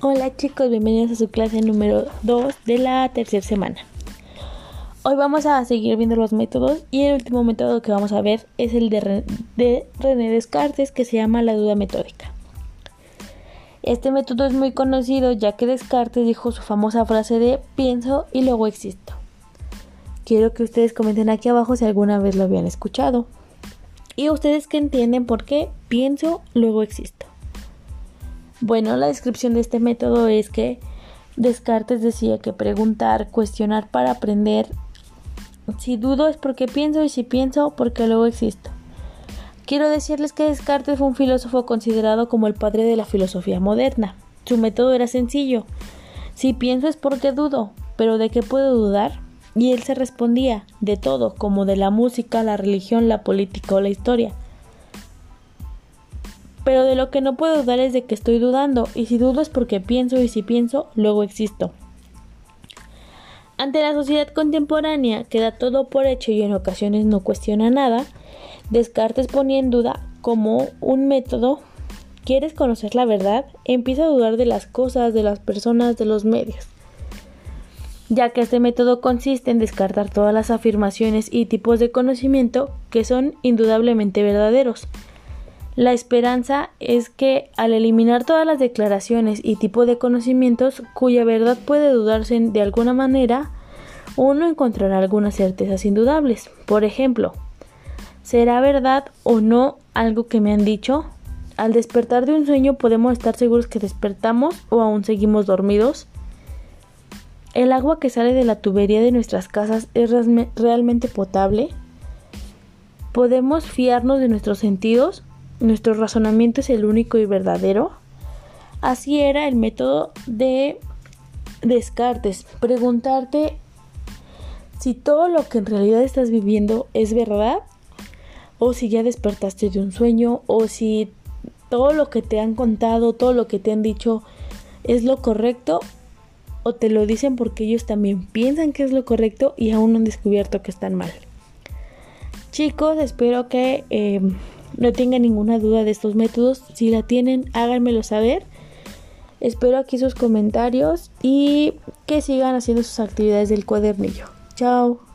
Hola chicos, bienvenidos a su clase número 2 de la tercera semana. Hoy vamos a seguir viendo los métodos y el último método que vamos a ver es el de, René Descartes que se llama la duda metódica. Este método es muy conocido ya que Descartes dijo su famosa frase de pienso y luego existo. Quiero que ustedes comenten aquí abajo si alguna vez lo habían escuchado. Y ustedes que entienden por qué pienso, luego existo. Bueno, la descripción de este método es que Descartes decía que preguntar, cuestionar para aprender. Si dudo es porque pienso y si pienso porque luego existo. Quiero decirles que Descartes fue un filósofo considerado como el padre de la filosofía moderna. Su método era sencillo. Si pienso es porque dudo, pero ¿de qué puedo dudar? Y él se respondía, de todo, como de la música, la religión, la política o la historia pero de lo que no puedo dudar es de que estoy dudando, y si dudo es porque pienso, y si pienso, luego existo. Ante la sociedad contemporánea, que da todo por hecho y en ocasiones no cuestiona nada, Descartes ponía en duda como un método ¿Quieres conocer la verdad? Empieza a dudar de las cosas, de las personas, de los medios. Ya que este método consiste en descartar todas las afirmaciones y tipos de conocimiento que son indudablemente verdaderos, la esperanza es que al eliminar todas las declaraciones y tipo de conocimientos cuya verdad puede dudarse de alguna manera, uno encontrará algunas certezas indudables. Por ejemplo, ¿será verdad o no algo que me han dicho? Al despertar de un sueño podemos estar seguros que despertamos o aún seguimos dormidos. ¿El agua que sale de la tubería de nuestras casas es realmente potable? ¿Podemos fiarnos de nuestros sentidos? Nuestro razonamiento es el único y verdadero. Así era el método de Descartes. Preguntarte si todo lo que en realidad estás viviendo es verdad o si ya despertaste de un sueño o si todo lo que te han contado, todo lo que te han dicho es lo correcto o te lo dicen porque ellos también piensan que es lo correcto y aún no han descubierto que están mal. Chicos, espero que eh, no tengan ninguna duda de estos métodos. Si la tienen, háganmelo saber. Espero aquí sus comentarios y que sigan haciendo sus actividades del cuadernillo. Chao.